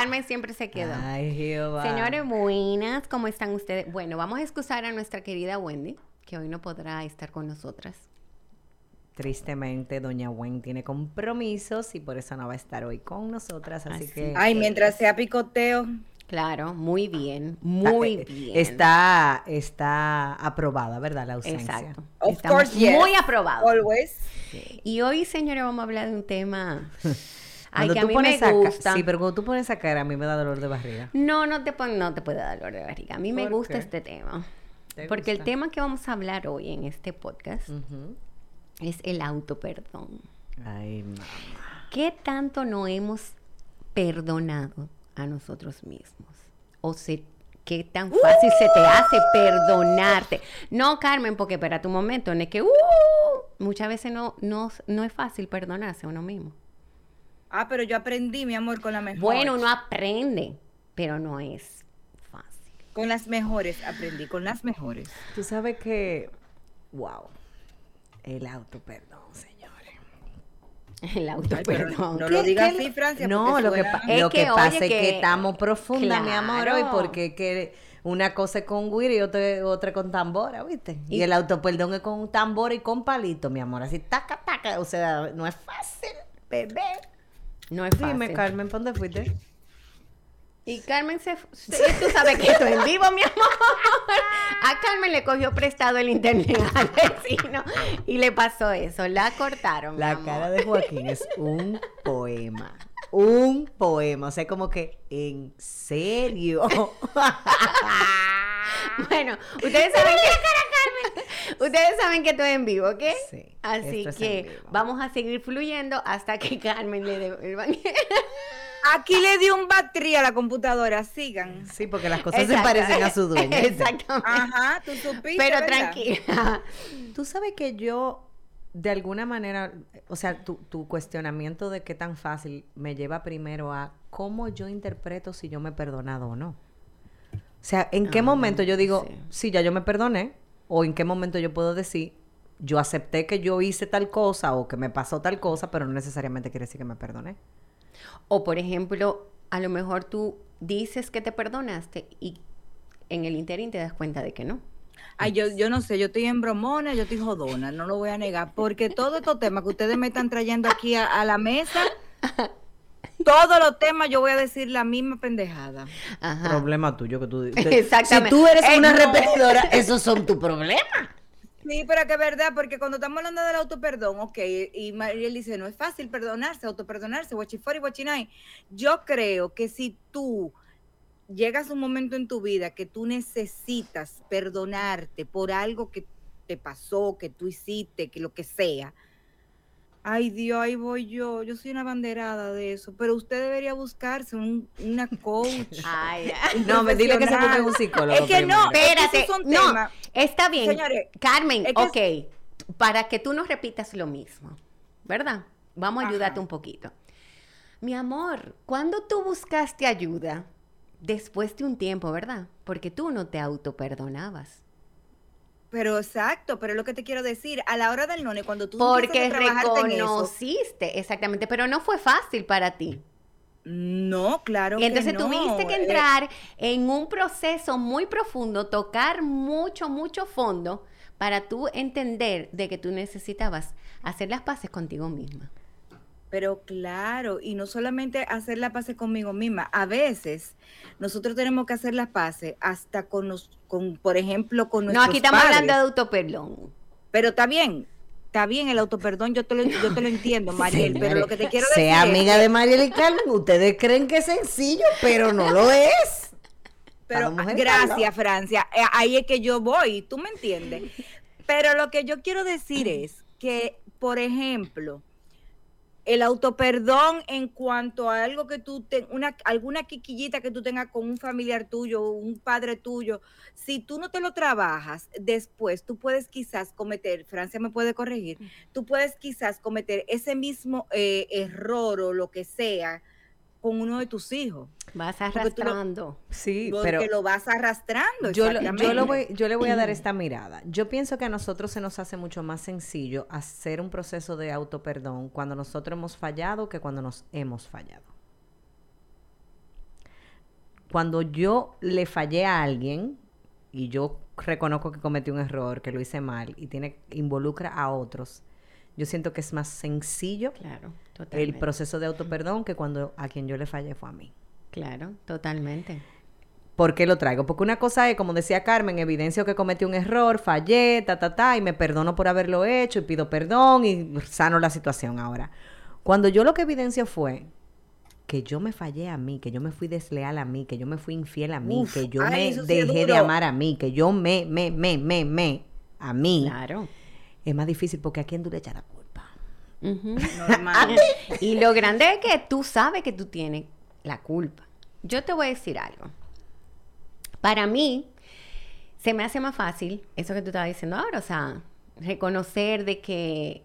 Carmen siempre se quedó. Ay, Jehová. Señores, buenas, ¿cómo están ustedes? Bueno, vamos a excusar a nuestra querida Wendy, que hoy no podrá estar con nosotras. Tristemente, doña Wen tiene compromisos y por eso no va a estar hoy con nosotras, así, Así que... Ay, mientras sea picoteo. Claro, muy bien, muy eh, bien. Está, está aprobada, ¿verdad? La ausencia. Exacto. Of Estamos course, yes. muy aprobados. Always. Y hoy, señores, vamos a hablar de un tema ay, Cuando que a tú mí pones me ca- gusta. Sí, pero cuando tú pones esa cara, a mí me da dolor de barriga. No, no te, pon- no te puede dar dolor de barriga. A mí me ¿Por gusta qué? este tema. ¿Te Porque el tema que vamos a hablar hoy en este podcast es el autoperdón. Ay, mamá. ¿Qué tanto no hemos perdonado a nosotros mismos? O se, qué tan fácil se te hace perdonarte. No, Carmen, porque espera tu momento, no es que uh, muchas veces no, no, no es fácil perdonarse a uno mismo. Ah, pero yo aprendí, mi amor, con la mejor. Bueno, uno aprende, pero no es fácil. Con las mejores aprendí, con las mejores. Tú sabes que... Wow. El autoperdón, señores. El Ay, pero autoperdón. no ¿Qué- lo digas así, Francia. No, lo que, suena- pa- Es lo que que, pasa es que, que- estamos profundas, mi amor, hoy, porque que una cosa es con guira y otra, otra con tambora, ¿viste? Y, Y- el autoperdón es con tambora y con palito, mi amor, así taca, taca, o sea, no es fácil, bebé. No es fácil. Dime, Carmen, ¿pa' ¿dónde fuiste? Y Carmen se... sí, tú sabes que esto es en vivo, mi amor. A Carmen le cogió prestado el internet al vecino y le pasó eso. La cortaron, mi La amor. cara de Joaquín es un poema. Un poema, o sea, como que, ¿en serio? Bueno, ustedes saben que... Ustedes saben que esto es en vivo, ¿ok? Sí, Así esto es en que vivo. vamos a seguir fluyendo hasta que Carmen le devuelvan. Aquí le di un battery a la computadora, sigan. Sí, porque las cosas se parecen a su dueño. Exactamente. Ajá, tú supiste, Pero ¿verdad? tranquila. Tú sabes que yo, de alguna manera, o sea, tu, tu cuestionamiento de qué tan fácil me lleva primero a cómo yo interpreto si yo me he perdonado o no. O sea, ¿en qué Ah, momento yo digo, sí. sí, ya yo me perdoné? O en qué momento yo puedo decir, yo acepté que yo hice tal cosa o que me pasó tal cosa, pero no necesariamente quiere decir que me perdoné. O por ejemplo, a lo mejor tú dices que te perdonaste y en el interín te das cuenta de que no. Ay, yo, yo no sé, yo estoy en bromona, yo estoy jodona, no lo voy a negar, porque todos estos temas que ustedes me están trayendo aquí a, a la mesa, todos los temas yo voy a decir la misma pendejada. Ajá. Problema tuyo que tú Exactamente. Si tú eres Eh, una no. repetidora, esos son tus problemas. Sí, pero que es verdad, porque cuando estamos hablando del autoperdón, ok, y Mariel dice, no es fácil perdonarse, autoperdonarse, guachifori, guachinay. Yo creo que si tú llegas a un momento en tu vida que tú necesitas perdonarte por algo que te pasó, que tú hiciste, que lo que sea, ay Dios, ahí voy yo, yo soy una banderada de eso, pero usted debería buscarse un, una coach. Ay, ay. un No, me dile que se busque un psicólogo. Es que no, primero. es Espérate, son no, temas- está bien. Señores, Carmen, es que ok, para que tú no repitas lo mismo, ¿verdad? Vamos a Ajá. ayudarte un poquito. Mi amor, ¿cuándo tú buscaste ayuda? Después de un tiempo, ¿verdad? Porque tú no te autoperdonabas. Pero exacto, pero es lo que te quiero decir, a la hora del none, cuando tú Porque a trabajarte en eso, reconociste, exactamente, pero no fue fácil para ti. no, claro Y entonces que no. tuviste que eh, entrar en un proceso muy profundo, tocar mucho, mucho fondo para tú entender de que tú necesitabas hacer las paces contigo misma. Pero claro, y no solamente hacer las paces conmigo misma, a veces nosotros tenemos que hacer las paces hasta con los, con, por ejemplo, con No, nuestros aquí estamos padres. hablando de autoperdón. Pero está bien, está bien el autoperdón, yo te lo, yo te lo entiendo, Mariel, pero lo que te quiero decir Sea amiga de Mariel y Carmen, ustedes creen que es sencillo, pero no lo es. Pero gracias, Francia. Eh, Ahí es que yo voy, tú me entiendes. Pero lo que yo quiero decir es que, por ejemplo, el autoperdón en cuanto a algo que tú ten, una alguna quiquillita que tú tengas con un familiar tuyo, un padre tuyo, si tú no te lo trabajas, después tú puedes quizás cometer, Francia me puede corregir, tú puedes quizás cometer ese mismo eh, error o lo que sea con uno de tus hijos. Vas Porque tú lo- arrastrando. Sí, Porque pero lo vas arrastrando. yo, lo- yo, lo voy, yo le voy a dar esta mirada. Yo pienso que a nosotros se nos hace mucho más sencillo hacer un proceso de autoperdón cuando nosotros hemos fallado que cuando nos hemos fallado. Cuando yo le fallé a alguien y yo reconozco que cometí un error, que lo hice mal y tiene involucra a otros, yo siento que es más sencillo Claro, el proceso de autoperdón que cuando a quien yo le fallé fue a mí. Claro, totalmente. ¿Por qué lo traigo? Porque una cosa es, como decía Carmen, evidencio que cometí un error, fallé, ta, ta, ta, y me perdono por haberlo hecho y pido perdón y sano la situación ahora. Cuando yo lo que evidencio fue que yo me fallé a mí, que yo me fui desleal a mí, que yo me fui infiel a mí, Uf, que yo ay, me dejé de amar a mí, que yo me, me, me, me, me, a mí, Claro. Es más difícil porque a quién tú le echas la culpa. Normal. y lo grande es que tú sabes que tú tienes la culpa. Yo te voy a decir algo. Para mí, se me hace más fácil eso que tú estabas diciendo ahora, o sea, reconocer de que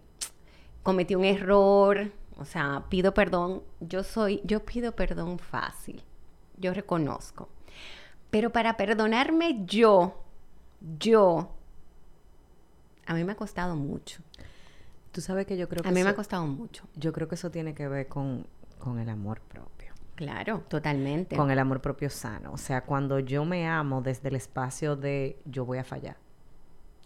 cometí un error, o sea, pido perdón. Yo soy, yo pido perdón fácil, yo reconozco. Pero para perdonarme yo, yo, a mí me ha costado mucho. Tú sabes que yo creo que A mí me ha costado mucho. yo creo que eso tiene que ver con, con el amor propio. Claro, totalmente. con el amor propio sano. O sea, cuando yo me amo desde el espacio de yo voy a fallar.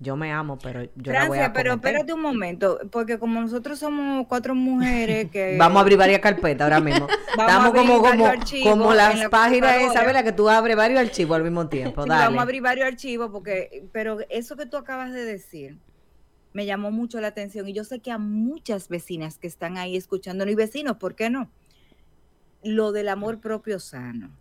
Yo me amo, pero yo la voy a Francia, pero cometer. espérate un momento, porque como nosotros somos cuatro mujeres que... Vamos a abrir varias carpetas ahora mismo. a Estamos abrir como, varios como, archivos como las la páginas. ¿verdad? Que tú abres varios archivos al mismo tiempo. Sí, Dale. Vamos a abrir varios archivos porque, pero eso que tú acabas de decir me llamó mucho la atención y yo sé que a muchas vecinas que están ahí escuchándonos y vecinos, ¿por qué no? Lo del amor propio sano.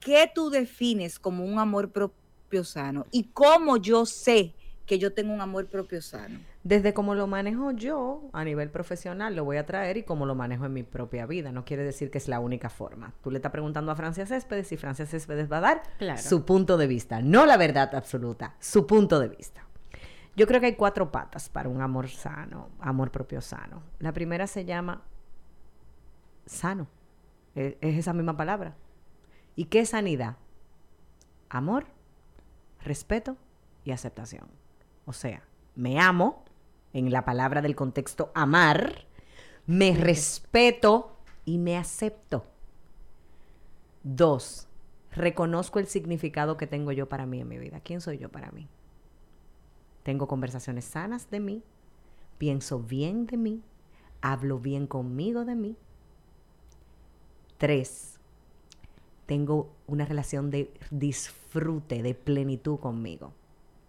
¿Qué tú defines como un amor propio sano? ¿Y cómo yo sé que yo tengo un amor propio sano? Desde cómo lo manejo yo a nivel profesional, lo voy a traer y cómo lo manejo en mi propia vida. No quiere decir que es la única forma. Tú le estás preguntando a Francia Céspedes y Francia Céspedes va a dar Claro. su punto de vista. No la verdad absoluta, su punto de vista. Yo creo que hay cuatro patas para un amor sano, amor propio sano. La primera se llama sano. E- Es esa misma palabra. ¿Y qué es sanidad? Amor, respeto y aceptación. O sea, me amo, en la palabra del contexto amar, me respeto y me acepto. Dos, reconozco el significado que tengo yo para mí en mi vida. ¿Quién soy yo para mí? Tengo conversaciones sanas de mí, pienso bien de mí, hablo bien conmigo de mí. Tres, tengo una relación de disfrute, de plenitud conmigo.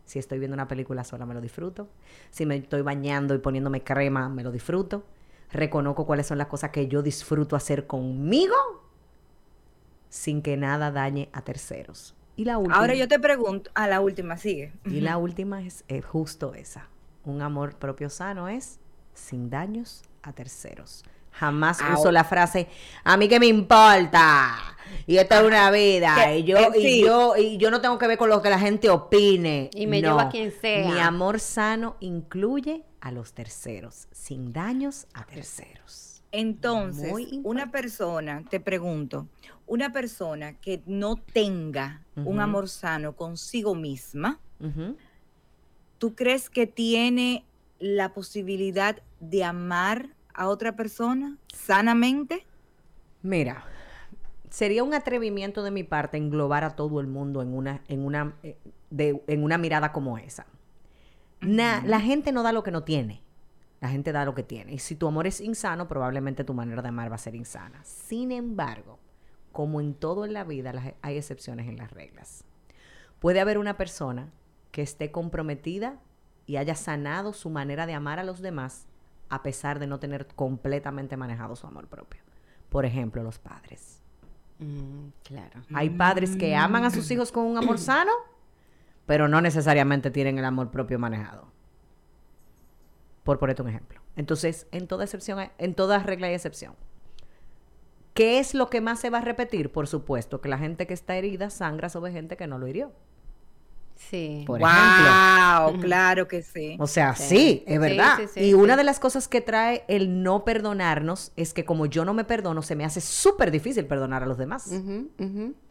Si estoy viendo una película sola, me lo disfruto. Si me estoy bañando y poniéndome crema, me lo disfruto. Reconozco cuáles son las cosas que yo disfruto hacer conmigo sin que nada dañe a terceros. Y la última. Ahora yo te pregunto, a la última, sigue. Y la última es, es justo esa. Un amor propio sano es sin daños a terceros. Jamás Au. uso la frase, a mí que me importa. Y esta es una vida. Que- Y yo, eh, y sí. yo, y yo no tengo que ver con lo que la gente opine. Y me No. llevo a quien sea. Mi amor sano incluye a los terceros, sin daños a terceros. Entonces, una persona, te pregunto, una persona que no tenga un amor sano consigo misma. ¿tú crees que tiene la posibilidad de amar a otra persona sanamente? Mira, sería un atrevimiento de mi parte englobar a todo el mundo en una, en una, eh, de- en una mirada como esa. Na- La gente no da lo que no tiene. La gente da lo que tiene. Y si tu amor es insano, probablemente tu manera de amar va a ser insana. Sin embargo, como en todo en la vida, las- hay excepciones en las reglas. Puede haber una persona que esté comprometida y haya sanado su manera de amar a los demás a pesar de no tener completamente manejado su amor propio. Por ejemplo, los padres. Mm, claro. Hay padres que aman a sus hijos con un amor sano, pero no necesariamente tienen el amor propio manejado. Por ponerte un ejemplo. Entonces, en toda excepción, en toda regla hay excepción. ¿Qué es lo que más se va a repetir? Por supuesto, que la gente que está herida sangra sobre gente que no lo hirió. Sí. Por ejemplo. wow, claro que sí. O sea, sí, Sí. es verdad. sí, sí, y una de las cosas que trae el no perdonarnos es que como yo no me perdono, se me hace súper difícil perdonar a los demás.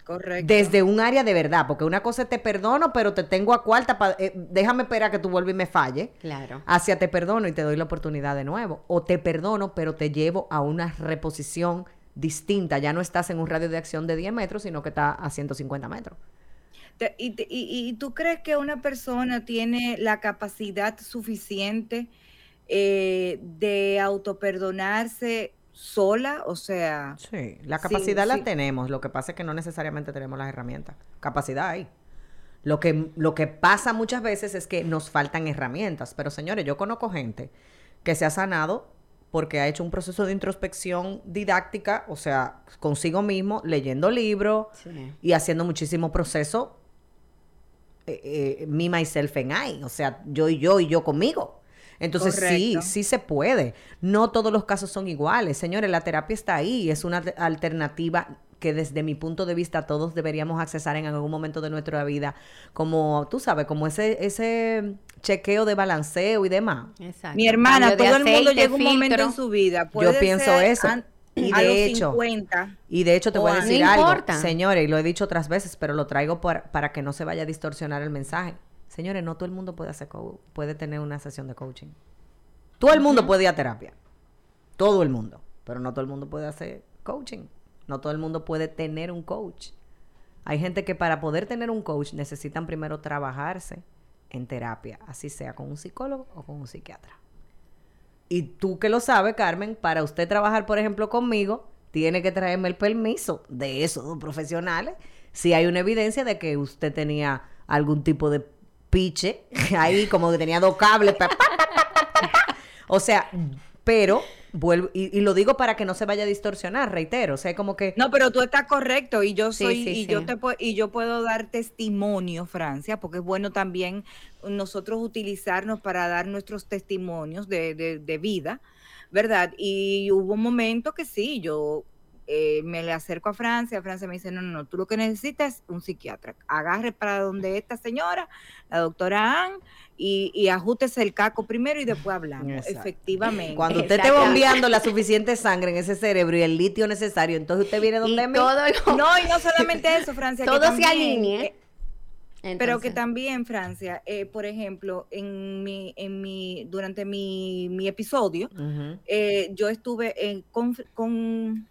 Correcto. Desde un área de verdad, porque una cosa es te perdono, pero te tengo a cuarta, pa- eh, déjame esperar que tú vuelvas y me falle. Claro. Hacia te perdono y te doy la oportunidad de nuevo. O te perdono, pero te llevo a una reposición distinta. Ya no estás en un radio de acción de 10 metros, sino que estás a 150 metros. Y tú crees que una persona tiene la capacidad suficiente eh, de autoperdonarse sola? O sea, Sí, la Sí, capacidad la sí. tenemos. Lo que pasa es que no necesariamente tenemos las herramientas. Capacidad hay. Lo que, lo que pasa muchas veces es que nos faltan herramientas. Pero señores, yo conozco gente que se ha sanado porque ha hecho un proceso de introspección didáctica, o sea, consigo mismo, leyendo libros Sí. y haciendo muchísimo proceso eh, eh, me, myself and I, o sea, yo y yo y yo conmigo. Entonces sí, Correcto. sí se puede. No todos los casos son iguales. Señores, la terapia está ahí, es una alter- alternativa que desde mi punto de vista todos deberíamos accesar en algún momento de nuestra vida, como tú sabes, como ese ese chequeo de balanceo y demás. Exacto. mi hermana, todo el mundo llega un momento en su vida. Puede pienso ser eso. Y a de los hecho, 50. Y de hecho te voy a decir No algo, importa. señores, y lo he dicho otras veces, pero lo traigo para, para que no se vaya a distorsionar el mensaje. Señores, no todo el mundo puede hacer puede tener una sesión de coaching. Todo el mundo puede ir a terapia. Todo el mundo, pero no todo el mundo puede hacer coaching. No todo el mundo puede tener un coach. Hay gente que para poder tener un coach necesitan primero trabajarse en terapia, así sea con un psicólogo o con un psiquiatra. Y tú que lo sabes, Carmen, para usted trabajar, por ejemplo, conmigo, tiene que traerme el permiso de esos dos profesionales. Si hay una evidencia de que usted tenía algún tipo de piche ahí, como que tenía dos cables. pa, pa, pa. O sea, pero vuelvo, y, y lo digo para que no se vaya a distorsionar, reitero. O sea, como que No, pero tú estás correcto y yo Sí, soy sí, y sí. yo te y yo puedo dar testimonio, Francia, porque es bueno también nosotros utilizarnos para dar nuestros testimonios de, de- de vida, ¿verdad? Y hubo un momento que sí, yo eh, me le acerco a Francia, Francia me dice, no, no, no, tú lo que necesitas es un psiquiatra. Agarre para donde esta señora, la doctora Ann, y, y el caco primero y después hablamos. Exacto. Efectivamente. cuando usted esté bombeando la suficiente sangre en ese cerebro y el litio necesario, entonces usted viene Y donde todo lo- No, y no solamente eso, Francia. que todo se alinee. eh, Pero que también, Francia, eh, por ejemplo, en mi, en mi, durante mi, mi episodio, eh, yo estuve en, con, con-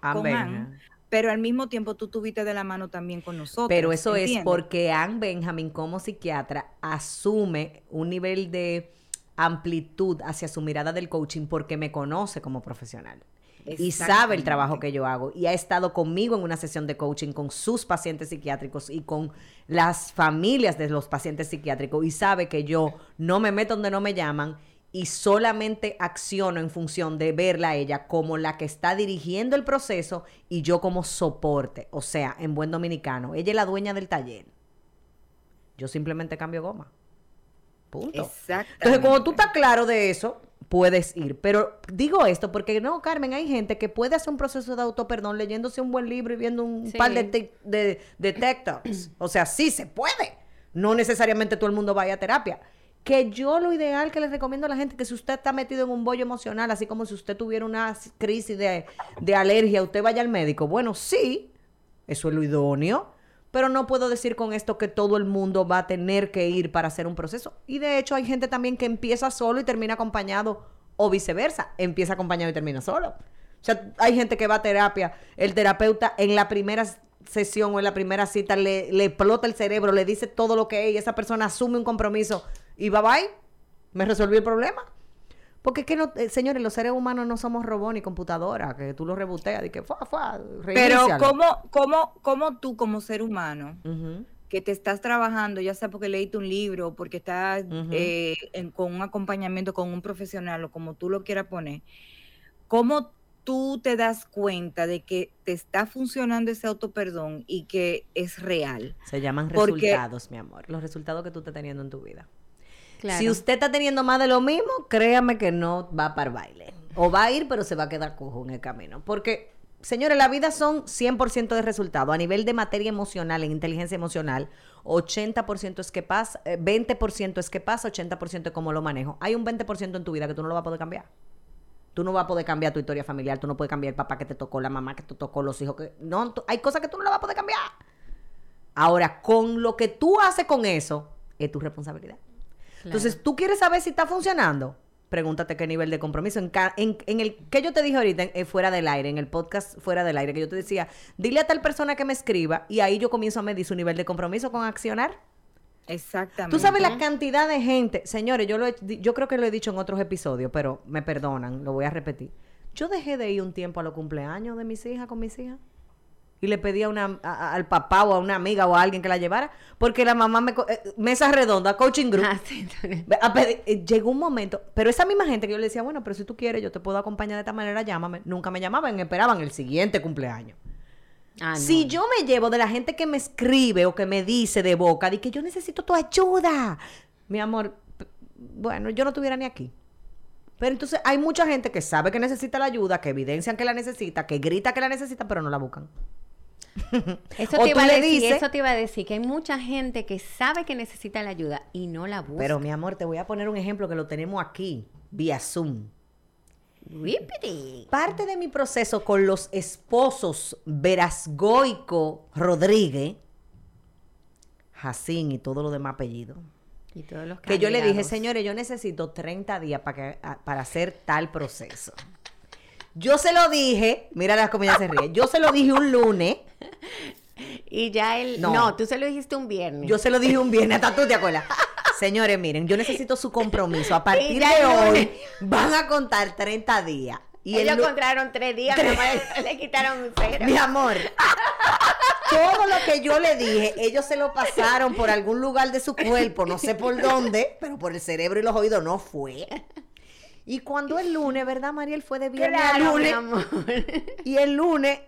Con. Ann, pero al mismo tiempo tú tuviste de la mano también con nosotros. Pero eso es porque Ann Benjamin como psiquiatra asume un nivel de amplitud hacia su mirada del coaching porque me conoce como profesional. Y sabe el trabajo que yo hago. Y ha estado conmigo en una sesión de coaching con sus pacientes psiquiátricos y con las familias de los pacientes psiquiátricos. Y sabe que yo no me meto donde no me llaman y solamente acciono en función de verla a ella como la que está dirigiendo el proceso y yo como soporte. O sea, en buen dominicano. Ella es la dueña del taller. Yo simplemente cambio goma. Punto. Exactamente. Entonces, cuando tú estás claro de eso, puedes ir. Pero digo esto porque no, Carmen, hay gente que puede hacer un proceso de autoperdón leyéndose un buen libro y viendo un Sí. par de, de, de TikToks. O sea, sí se puede. No necesariamente todo el mundo vaya a terapia. Que yo lo ideal que les recomiendo a la gente que si usted está metido en un bollo emocional, así como si usted tuviera una crisis de, de alergia, usted vaya al médico. Bueno, sí, eso es lo idóneo. Pero no puedo decir con esto que todo el mundo va a tener que ir para hacer un proceso. Y de hecho hay gente también que empieza solo y termina acompañado o viceversa. Empieza acompañado y termina solo. O sea, hay gente que va a terapia. El terapeuta en la primera sesión o en la primera cita le, le explota el cerebro, le dice todo lo que es y esa persona asume un compromiso y bye bye. Me resolví el problema. Porque es que no, eh, señores, los seres humanos no somos robots ni computadoras, que tú lo reboteas y que fue, fue, Pero ¿cómo, cómo, cómo tú como ser humano que te estás trabajando, ya sea porque leíste un libro, porque estás eh, en- con un acompañamiento con un profesional o como tú lo quieras poner, ¿cómo tú te das cuenta de que te está funcionando ese autoperdón y que es real? Se llaman Porque- resultados, mi amor. Los resultados que tú estás teniendo en tu vida. Si usted está teniendo más de lo mismo, créame que no va para el baile. O va a ir, pero se va a quedar cojo en el camino. Porque, señores, la vida son 100% de resultado. A nivel de materia emocional, en inteligencia emocional, 80% es que pasa, eh, 20% es que pasa, 80% es cómo lo manejo. Hay un 20% en tu vida que tú no lo vas a poder cambiar. Tú no vas a poder cambiar tu historia familiar, tú no puedes cambiar el papá que te tocó, la mamá que te tocó, los hijos que... No, hay cosas que tú no lo vas a poder cambiar. Ahora, con lo que tú haces con eso, es tu responsabilidad. Entonces, ¿tú quieres saber si está funcionando? Pregúntate qué nivel de compromiso. En, ca- en- en el que yo te dije ahorita, en- eh, fuera del aire, en el podcast fuera del aire, que yo te decía, dile a tal persona que me escriba y ahí yo comienzo a medir su nivel de compromiso con accionar. Exactamente. Tú sabes la cantidad de gente, señores, yo, lo he- yo creo que lo he dicho en otros episodios, pero me perdonan, lo voy a repetir. Yo dejé de ir un tiempo a los cumpleaños de mis hijas con mis hijas y le pedí a una, a- a- al papá o a una amiga o a alguien que la llevara, porque la mamá me... eh, mesa redonda, coaching group. Ah, sí, a pedir- eh, llegó un momento, pero esa misma gente que yo le decía, bueno, pero si tú quieres, yo te puedo acompañar de esta manera, llámame. Nunca me llamaban, esperaban el siguiente cumpleaños. Ah, no. Si yo me llevo de la gente que me escribe o que me dice de boca, de que yo necesito tu ayuda, mi amor, bueno, yo no estuviera ni aquí. Pero entonces hay mucha gente que sabe que necesita la ayuda, que evidencian que la necesita, que grita que la necesita, pero no la buscan. Eso O te, iba a decir, dices- eso te iba a decir, que hay mucha gente que sabe que necesita la ayuda y no la busca. Pero mi amor, te voy a poner un ejemplo que lo tenemos aquí, vía Zoom. Whippity. Parte de mi proceso con los esposos Verasgoico Rodríguez, Jacín y todo lo demás apellidos, Y todos los que yo le dije, señores, yo necesito 30 días para, que, para hacer tal proceso. Yo se lo dije, mira la comida se ríe, yo se lo dije un lunes, Y ya él. No. No. tú se lo dijiste un viernes. yo se lo dije un viernes, hasta tú te acuerdas. Señores, miren, yo necesito su compromiso. A partir ya de el hoy van a contar 30 días. Y el Ellos lu- encontraron tres días, Tres. mi le quitaron un cero. Mi amor, todo lo que yo le dije, ellos se lo pasaron por algún lugar de su cuerpo, no sé por dónde, pero por el cerebro y los oídos no fue. Y cuando el lunes, ¿verdad, Mariel? Fue de viernes a mi amor. Y el lunes,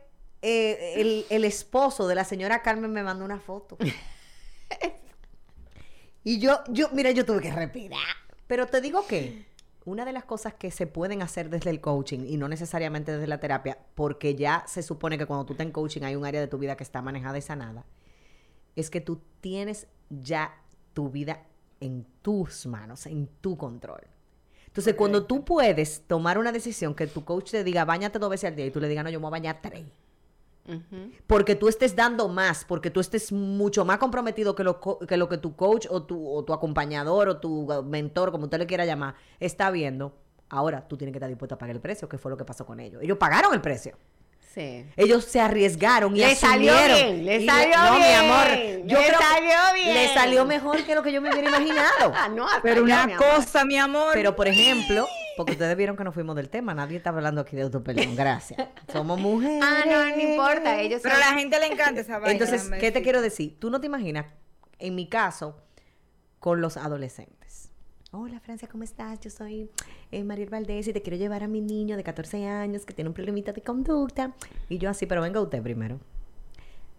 eh, el, el esposo de la señora Carmen me mandó una foto. Y yo, yo, mira, yo tuve que respirar. Pero te digo que una de las cosas que se pueden hacer desde el coaching y no necesariamente desde la terapia, porque ya se supone que cuando tú estás en coaching hay un área de tu vida que está manejada y sanada, es que tú tienes ya tu vida en tus manos, en tu control. Entonces, cuando tú puedes tomar una decisión que tu coach te diga, bañate dos veces al día y tú le digas, no, yo me voy a bañar tres porque tú estés dando más, porque tú estés mucho más comprometido que lo, que, lo que tu coach o tu, o tu acompañador o tu uh, mentor, como usted le quiera llamar, está viendo. Ahora tú tienes que estar dispuesto a pagar el precio, que fue lo que pasó con ellos. Ellos pagaron el precio. Sí. Ellos se arriesgaron y Le salió asumieron. bien, le Y salió no, mi bien, amor, yo le creo salió bien. Le salió mejor que lo que yo me hubiera imaginado. Ah, no, Pero una mi cosa, mi amor. Pero, por ejemplo, porque ustedes vieron que nos fuimos del tema, nadie está hablando aquí de autoperdón, gracias. Somos mujeres. Ah, no, no importa. Ellos Pero a la gente le encanta esa vaina. Entonces, ¿qué te quiero decir? Tú no te imaginas, en mi caso, con los adolescentes. Hola Francia, ¿cómo estás? Yo soy eh, Mariel Valdés y te quiero llevar a mi niño de 14 años que tiene un problemita de conducta. Y yo así, pero venga usted primero.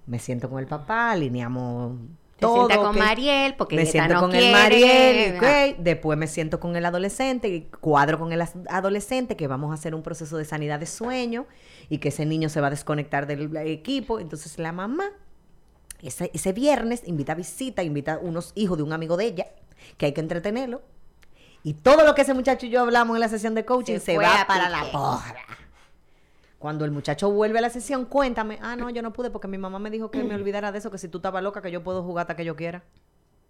Me siento con el papá, alineamos todo. sienta con ¿ok? Mariel, porque me siento no con el Mariel, ¿verdad? ok. después me siento con el adolescente y cuadro con el adolescente que vamos a hacer un proceso de sanidad de sueño y que ese niño se va a desconectar del equipo. Entonces la mamá ese, ese viernes invita a visita, invita a unos hijos de un amigo de ella, que hay que entretenerlo. Y todo lo que ese muchacho y yo hablamos en la sesión de coaching Se se, va para pique. la porra. Cuando el muchacho vuelve a la sesión, cuéntame, ah, no, yo no pude porque mi mamá me dijo que me olvidara de eso, que si tú estabas loca, que yo puedo jugar hasta que yo quiera.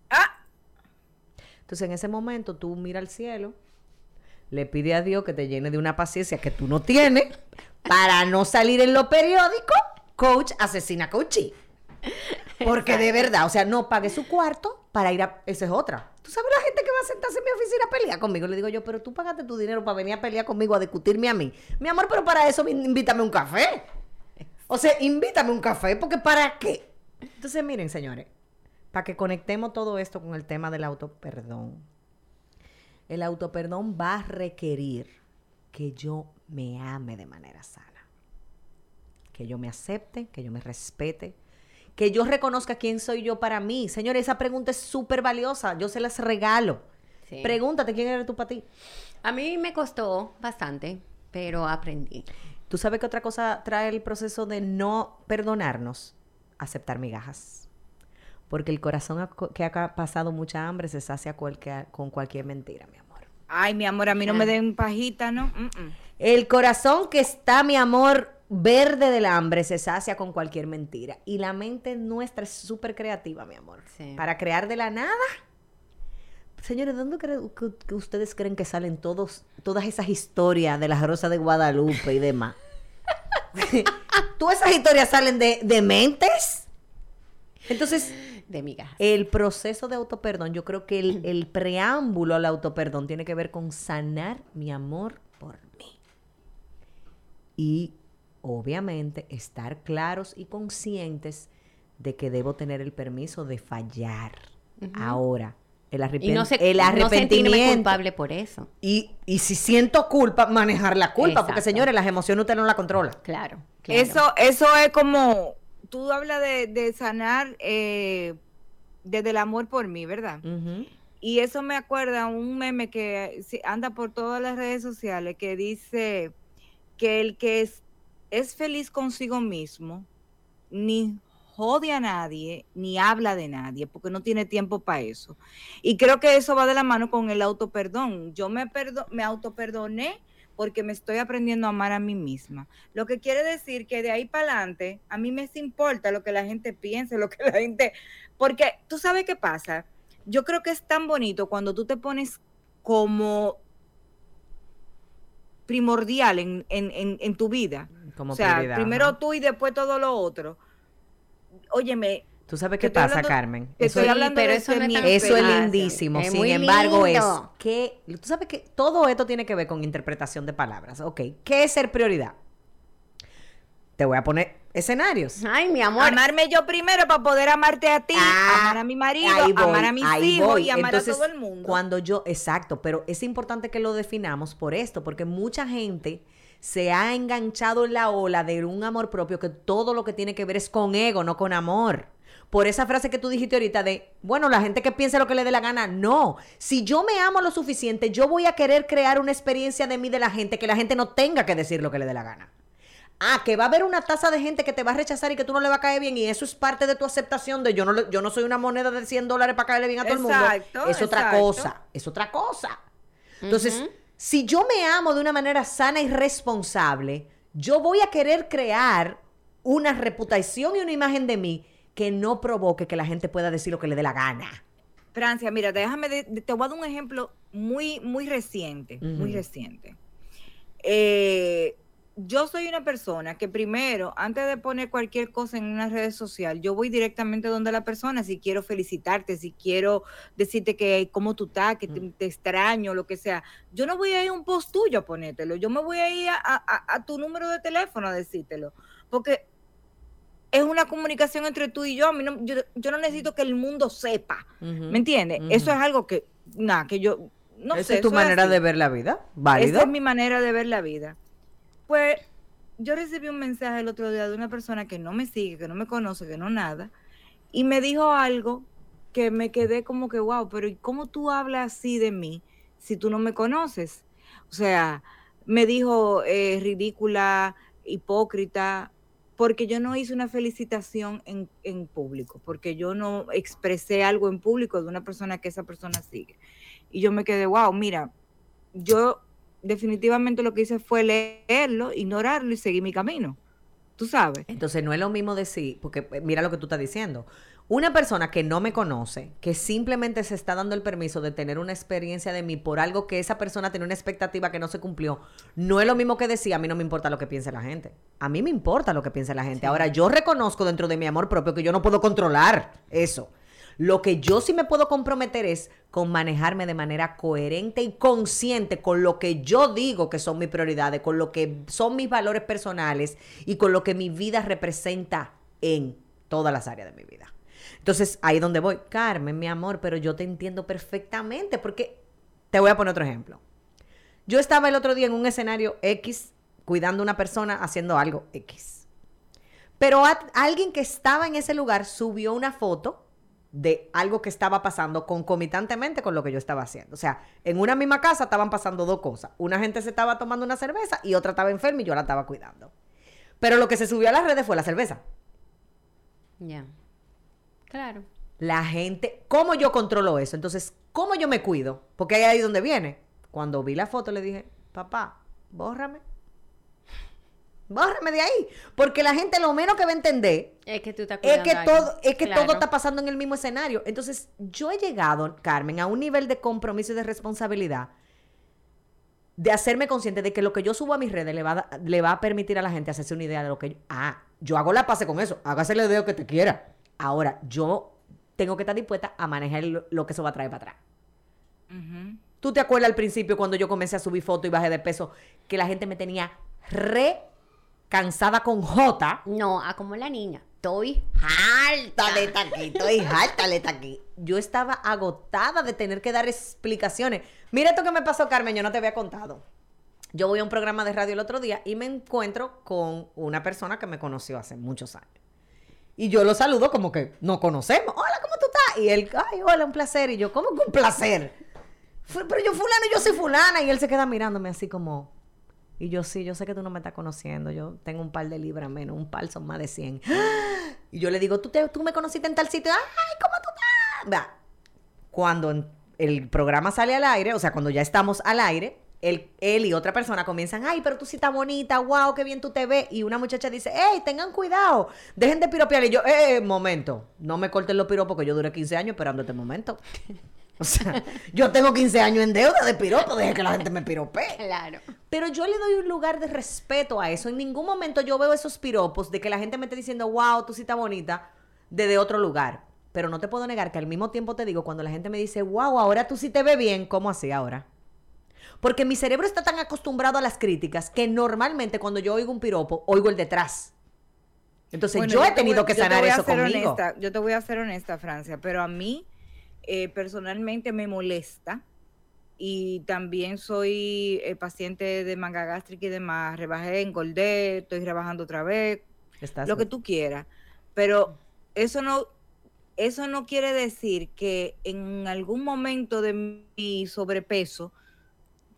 Ah, Entonces en ese momento tú mira al cielo, le pide a Dios que te llene de una paciencia que tú no tienes para no salir en los periódicos, coach asesina coachí. Porque de verdad, o sea, no pague su cuarto para ir a... Esa es otra. ¿Tú sabes la gente que va a sentarse en mi oficina a pelear conmigo? Le digo yo, pero tú pagaste tu dinero para venir a pelear conmigo, a discutirme a mí. Mi amor, pero para eso invítame un café. O sea, invítame un café, porque ¿para qué? Entonces, miren, señores, para que conectemos todo esto con el tema del autoperdón. El autoperdón va a requerir que yo me ame de manera sana. Que yo me acepte, que yo me respete, que yo reconozca quién soy yo para mí. Señores, esa pregunta es súper valiosa. Yo se las regalo. Sí. Pregúntate quién eres tú para ti. A mí me costó bastante, pero aprendí. ¿Tú sabes qué otra cosa trae el proceso de no perdonarnos? Aceptar migajas. Porque el corazón que ha pasado mucha hambre se sacia cualquier- con cualquier mentira, mi amor. Ay, mi amor, a mí no me den pajita, ¿no? Mm, mm. El corazón que está, mi amor, verde del hambre se sacia con cualquier mentira. Y la mente nuestra es súper creativa, mi amor. Sí. Para crear de la nada. Señores, ¿de dónde creen que, que ustedes creen que salen todos, todas esas historias de las rosas de Guadalupe y demás? ¿Todas esas historias salen de, de mentes? Entonces, De el proceso de autoperdón, yo creo que el, el preámbulo al autoperdón tiene que ver con sanar mi amor por mí. Y obviamente estar claros y conscientes de que debo tener el permiso de fallar. Ahora, el, arrepen- Y no, se, el no arrepentimiento. culpable por eso. y, y si siento culpa, manejar la culpa, porque señores, las emociones usted no la controla. Claro. claro. Eso, eso es como, tú hablas de, de sanar eh, desde el amor por mí, ¿verdad? Y eso me acuerda a un meme que sí, anda por todas las redes sociales que dice que el que es, es feliz consigo mismo, ni jode a nadie, ni habla de nadie, porque no tiene tiempo para eso. Y creo que eso va de la mano con el autoperdón. Yo me, perdo, me autoperdoné porque me estoy aprendiendo a amar a mí misma. Lo que quiere decir que de ahí para adelante, a mí me importa lo que la gente piense, lo que la gente... Porque tú sabes qué pasa. Yo creo que es tan bonito cuando tú te pones como primordial en, en, en, en tu vida. Como o sea, prioridad, primero ajá. tú y después todo lo otro. Óyeme, ¿Tú sabes qué pasa, hablando- Carmen? Eso estoy es- hablando pero de eso no es Eso es lindísimo. Es Sin embargo, es lindo. que tú sabes que todo esto tiene que ver con interpretación de palabras. Ok, ¿qué es ser prioridad? Te voy a poner escenarios. Ay, mi amor. amarme yo primero para poder amarte a ti, Ah, amar a mi marido, voy, amar a mis hijos voy. y amar Entonces, a todo el mundo. Cuando yo, exacto, pero es importante que lo definamos por esto, porque mucha gente se ha enganchado en la ola de un amor propio que todo lo que tiene que ver es con ego, no con amor. Por esa frase que tú dijiste ahorita de, bueno, la gente que piense lo que le dé la gana, no. Si yo me amo lo suficiente, yo voy a querer crear una experiencia de mí de la gente que la gente no tenga que decir lo que le dé la gana. Ah, que va a haber una tasa de gente que te va a rechazar y que tú no le va a caer bien y eso es parte de tu aceptación de yo no, le- yo no soy una moneda de 100 dólares para caerle bien a todo el mundo. Exacto, Es otra cosa, es otra cosa. Entonces, si yo me amo de una manera sana y responsable, yo voy a querer crear una reputación y una imagen de mí que no provoque que la gente pueda decir lo que le dé la gana. Francia, mira, déjame, de- te voy a dar un ejemplo muy, muy reciente, muy reciente. Eh, yo soy una persona que primero, antes de poner cualquier cosa en una red social, yo voy directamente donde la persona, si quiero felicitarte, si quiero decirte que cómo tú estás, que te, te extraño, lo que sea. Yo no voy a ir a un post tuyo a ponértelo, yo me voy a ir a, a- a tu número de teléfono a decírtelo, porque es una comunicación entre tú y yo, a mí no- yo, yo no necesito que el mundo sepa. ¿Me entiendes? Eso es algo que, nada, que yo, no Esa sé. es tu manera así. de ver la vida. ¿Válido? Esa es mi manera de ver la vida. Pues yo recibí un mensaje el otro día de una persona que no me sigue, que no me conoce, que no nada, y me dijo algo que me quedé como que, wow, pero ¿y cómo tú hablas así de mí si tú no me conoces? O sea, me dijo eh, ridícula, hipócrita, porque yo no hice una felicitación en, en público, porque yo no expresé algo en público de una persona que esa persona sigue. Y yo me quedé, wow, mira, yo definitivamente lo que hice fue leerlo, ignorarlo y seguir mi camino. Tú sabes. Entonces no es lo mismo decir, porque eh, mira lo que tú estás diciendo. Una persona que no me conoce, que simplemente se está dando el permiso de tener una experiencia de mí por algo que esa persona tenía una expectativa que no se cumplió, no es lo mismo que decir, a mí no me importa lo que piense la gente. A mí me importa lo que piense la gente. Ahora, yo reconozco dentro de mi amor propio que yo no puedo controlar eso. Lo que yo sí me puedo comprometer es con manejarme de manera coherente y consciente con lo que yo digo que son mis prioridades, con lo que son mis valores personales y con lo que mi vida representa en todas las áreas de mi vida. Entonces, ahí donde voy. Carmen, mi amor, pero yo te entiendo perfectamente porque te voy a poner otro ejemplo. Yo estaba el otro día en un escenario X cuidando a una persona haciendo algo X. Pero alguien que estaba en ese lugar subió una foto de algo que estaba pasando concomitantemente con lo que yo estaba haciendo. O sea, en una misma casa estaban pasando dos cosas. Una gente se estaba tomando una cerveza y otra estaba enferma y yo la estaba cuidando. Pero lo que se subió a las redes fue la cerveza. Ya. Claro. La gente, ¿cómo yo controlo eso? Entonces, ¿cómo yo me cuido? Porque ahí ahí donde viene. Cuando vi la foto le dije, papá, bórrame. Bórrame de ahí. Porque la gente lo menos que va a entender Es que tú estás es que cuidando a todo, alguien. es que Claro. todo está pasando en el mismo escenario. Entonces, yo he llegado, Carmen, a un nivel de compromiso y de responsabilidad de hacerme consciente de que lo que yo subo a mis redes le va, a, da- le va a permitir a la gente hacerse una idea de lo que yo. Ah, yo hago la pase con eso. Hágase el dedo que te quiera. Ahora, yo tengo que estar dispuesta a manejar lo, lo que eso va a traer para atrás. ¿Tú te acuerdas al principio cuando yo comencé a subir fotos y bajé de peso que la gente me tenía re cansada con J? No, a como la niña. Estoy harta de estar aquí, estoy harta de estar aquí. Yo estaba agotada de tener que dar explicaciones. Mira esto que me pasó, Carmen, yo no te había contado. Yo voy a un programa de radio el otro día y me encuentro con una persona que me conoció hace muchos años. Y yo lo saludo como que nos conocemos. Hola, ¿cómo tú estás? Y él, ay, hola, un placer. Y yo, ¿cómo que un placer? Pero yo fulano, yo soy fulana. Y él se queda mirándome así como... Y yo, sí, yo sé que tú no me estás conociendo. Yo tengo un par de libras menos. Un par son más de 100. Y yo le digo, ¿tú, te- tú me conociste en tal sitio? ¡Ay, cómo tú estás! Cuando el programa sale al aire, o sea, cuando ya estamos al aire, él, él y otra persona comienzan, ay, pero tú sí estás bonita, wow, qué bien tú te ves. Y una muchacha dice, hey, tengan cuidado, dejen de piropear. Y yo, eh, eh, momento, no me corten los piropos, porque yo duré 15 años esperando este momento. O sea, yo tengo 15 años en deuda de piropo, deje que la gente me piropee. Claro. Pero yo le doy un lugar de respeto a eso. En ningún momento yo veo esos piropos de que la gente me esté diciendo, wow, tú sí estás bonita, desde otro lugar. Pero no te puedo negar que al mismo tiempo te digo, cuando la gente me dice, wow, ahora tú sí te ves bien, ¿cómo así ahora? Porque mi cerebro está tan acostumbrado a las críticas que normalmente cuando yo oigo un piropo, oigo el detrás. Entonces Bueno, yo he te tenido voy- que yo te sanar voy a eso ser conmigo. honesta, yo te voy a ser honesta, Francia, pero a mí eh, personalmente me molesta y también soy eh, paciente de manga gástrica y demás. Rebajé, engordé, estoy rebajando otra vez, Estás lo que tú quieras. Pero eso no, eso no quiere decir que en algún momento de mi sobrepeso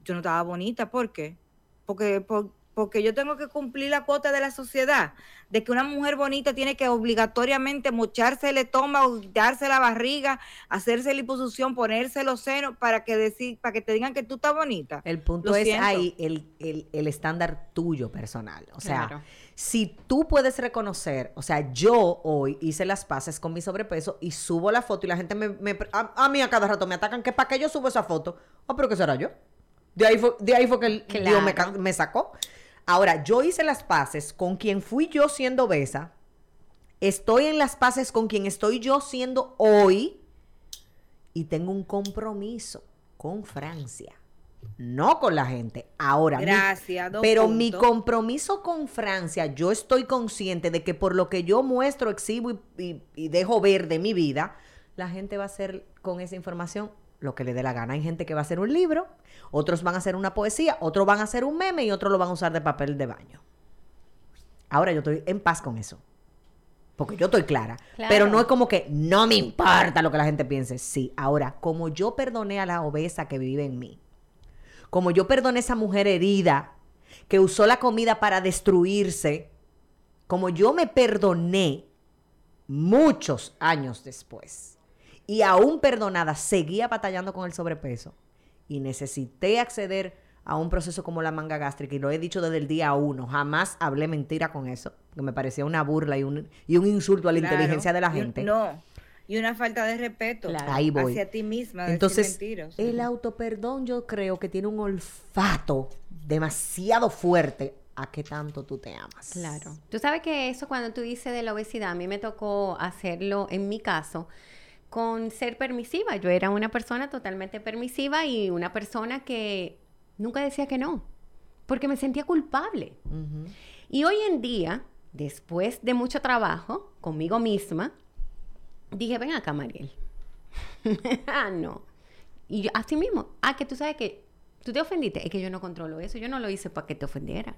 yo no estaba bonita. ¿Por qué? Porque, por- porque yo tengo que cumplir la cuota de la sociedad, de que una mujer bonita tiene que obligatoriamente mocharse el estómago, darse la barriga, hacerse liposucción, ponerse los senos para que decir, para que te digan que tú estás bonita. El punto Lo es siento. ahí el, el- el estándar tuyo personal. O sea, Claro. si tú puedes reconocer, o sea, yo hoy hice las paces con mi sobrepeso y subo la foto y la gente me... me- a, a mí a cada rato me atacan que para qué yo subo esa foto. Ah, pero ¿qué será yo? De ahí fue, de ahí fue que el Dios me, Claro. me sacó. Ahora, yo hice las paces con quien fui yo siendo obesa. Estoy en las paces con quien estoy yo siendo hoy. Y tengo un compromiso con Francia. No con la gente. Ahora, mi- Gracias, dos pero mi compromiso con Francia, yo estoy consciente de que por lo que yo muestro, exhibo y, y- y dejo ver de mi vida, la gente va a hacer con esa información lo que le dé la gana. Hay gente que va a hacer un libro, otros van a hacer una poesía, otros van a hacer un meme y otros lo van a usar de papel de baño. Ahora yo estoy en paz con eso. Porque yo estoy clara. Claro. Pero no es como que no me importa lo que la gente piense. Sí, ahora, como yo perdoné a la obesa que vive en mí, como yo perdoné a esa mujer herida que usó la comida para destruirse, como yo me perdoné muchos años después y aún perdonada seguía batallando con el sobrepeso y necesité acceder a un proceso como la manga gástrica y lo he dicho desde el día uno, jamás hablé mentira con eso, que me parecía una burla y un, y un insulto a la Claro. inteligencia de la gente. No, y una falta de respeto Claro. Ahí voy. hacia ti misma. decir Entonces, mentiras. el autoperdón yo creo que tiene un olfato demasiado fuerte a qué tanto tú te amas. Claro. Tú sabes que eso cuando tú dices de la obesidad, a mí me tocó hacerlo en mi caso con ser permisiva. Yo era una persona totalmente permisiva y una persona que nunca decía que no, porque me sentía culpable. Y hoy en día, después de mucho trabajo conmigo misma, dije, ven acá, Mariel. ah, no. Y yo, así mismo, ah, que tú sabes que tú te ofendiste, es que yo no controlo eso, yo no lo hice para que te ofendiera.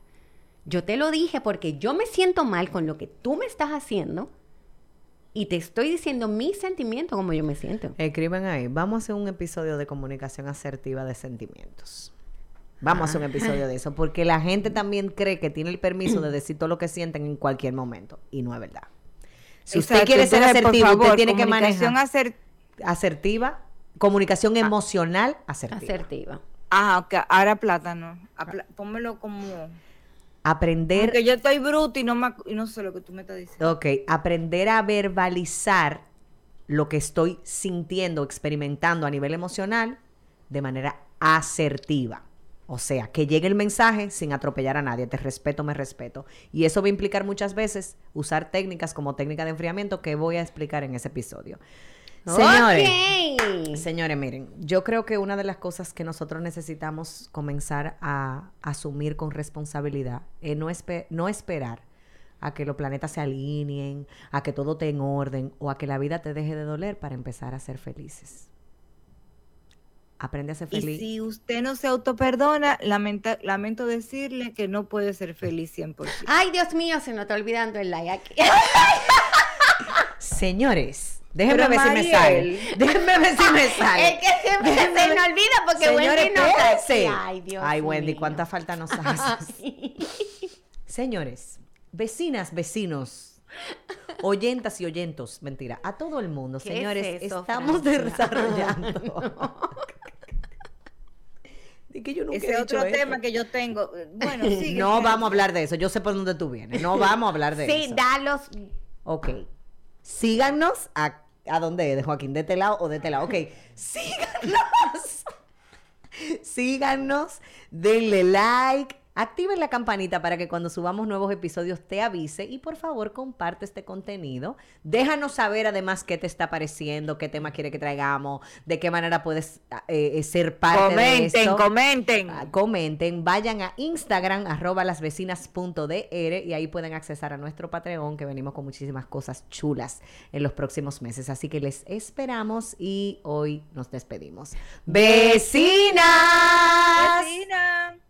Yo te lo dije porque yo me siento mal con lo que tú me estás haciendo Y te estoy diciendo mi sentimiento, como yo me siento. Escriban ahí. Vamos a hacer un episodio de comunicación asertiva de sentimientos. Vamos a hacer un episodio de eso, porque la gente también cree que tiene el permiso de decir todo lo que sienten en cualquier momento, y no es verdad. Si usted quiere ser asertivo, usted favor, tiene que comunicación manejar aser- asertiva, comunicación emocional asertiva. Asertiva. Ajá, ok, ahora plátano. Apla- pónmelo como... Aprender Porque yo estoy bruto y no, me, y no sé lo que tú me estás diciendo. Ok, aprender a verbalizar lo que estoy sintiendo, experimentando a nivel emocional de manera asertiva. O sea, que llegue el mensaje sin atropellar a nadie. Te respeto, me respeto. Y eso va a implicar muchas veces usar técnicas como técnica de enfriamiento que voy a explicar en ese episodio. Señores. Señores, miren, yo creo que una de las cosas que nosotros necesitamos comenzar a asumir con responsabilidad es no, espe- no esperar a que los planetas se alineen, a que todo esté en orden o a que la vida te deje de doler para empezar a ser felices. Aprende a ser Y feliz. si usted no se autoperdona, lamenta- lamento decirle que no puede ser feliz 100%. Ay, Dios mío, se nos está olvidando el like aquí. Señores, déjenme ver si me sale. Déjenme ver si me sale. Es que siempre se me olvida porque Señores, Wendy no espérense. Ay, Dios Ay, Wendy, mío. cuánta falta nos haces. Señores, vecinas, vecinos, oyentas y oyentos, mentira, a todo el mundo, ¿Qué señores, es eso, estamos Francia? desarrollando. Di que yo nunca Ese he otro eso. tema que yo tengo. Bueno, sí. No vamos a hablar de eso, yo sé por dónde tú vienes, no vamos a hablar de Sí, eso. da los. Ok, síganos a, ¿a dónde? ¿De Joaquín? ¿De este lado o de este lado? Ok, síganos. Síganos, denle like, activen la campanita para que cuando subamos nuevos episodios te avise y por favor comparte este contenido. Déjanos saber además qué te está pareciendo, qué tema quiere que traigamos, de qué manera puedes eh, eh, ser parte de Comenten, esto. comenten. Ah, comenten, vayan a Instagram, arroba lasvecinas.dr y ahí pueden accesar a nuestro Patreon que venimos con muchísimas cosas chulas en los próximos meses. Así que les esperamos y hoy nos despedimos. ¡Vecinas! Vecinas.